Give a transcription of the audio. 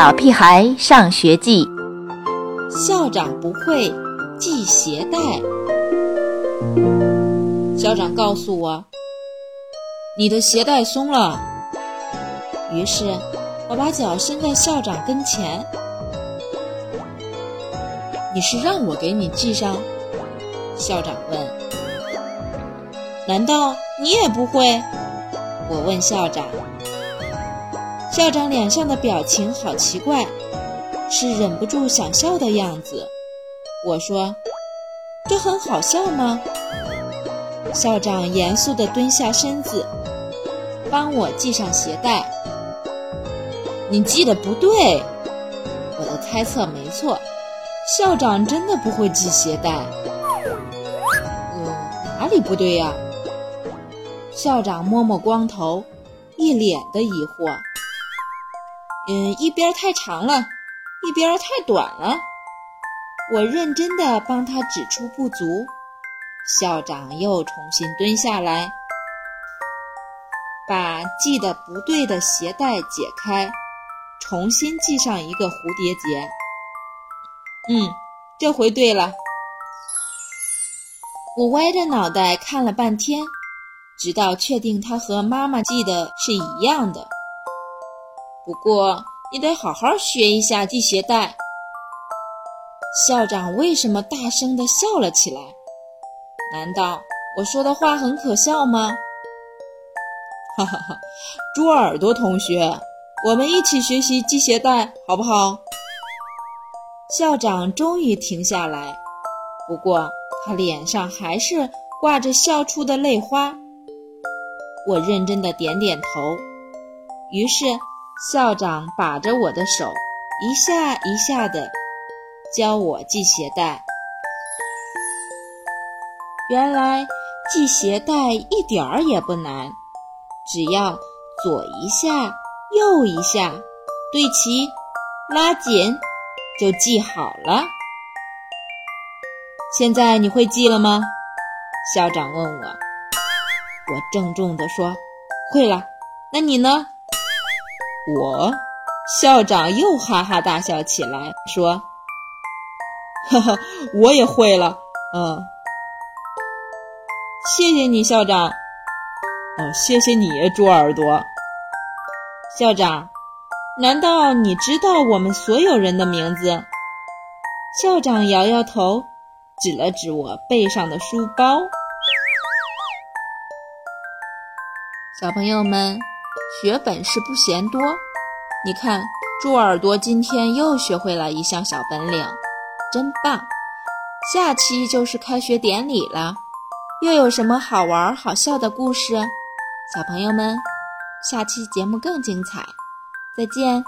小屁孩上学记》，校长不会系鞋带。校长告诉我，你的鞋带松了。于是，我把脚伸在校长跟前。你是让我给你系上？校长问。难道你也不会？我问校长。校长脸上的表情好奇怪，是忍不住想笑的样子。我说：“这很好笑吗？”校长严肃地蹲下身子，帮我系上鞋带。你系的不对，我的猜测没错，校长真的不会系鞋带。嗯，哪里不对呀？校长摸摸光头，一脸的疑惑。嗯，一边太长了，一边太短了。我认真的帮他指出不足，校长又重新蹲下来，把系的不对的鞋带解开，重新系上一个蝴蝶结。嗯，这回对了。我歪着脑袋看了半天，直到确定他和妈妈系的是一样的。不过，你得好好学一下系鞋带。校长为什么大声地笑了起来？难道我说的话很可笑吗？哈哈哈！猪耳朵同学，我们一起学习系鞋带好不好？校长终于停下来，不过他脸上还是挂着笑出的泪花。我认真的点点头，于是。校长把着我的手，一下一下的教我系鞋带。原来系鞋带一点儿也不难，只要左一下，右一下，对齐，拉紧，就系好了。现在你会系了吗？校长问我。我郑重地说：“会了。”那你呢？我，校长又哈哈大笑起来，说：“哈哈，我也会了，嗯，谢谢你，校长。哦，谢谢你，猪耳朵。校长，难道你知道我们所有人的名字？”校长摇摇头，指了指我背上的书包。小朋友们。学本事不嫌多，你看，猪耳朵今天又学会了一项小本领，真棒！下期就是开学典礼了，又有什么好玩好笑的故事？小朋友们，下期节目更精彩，再见。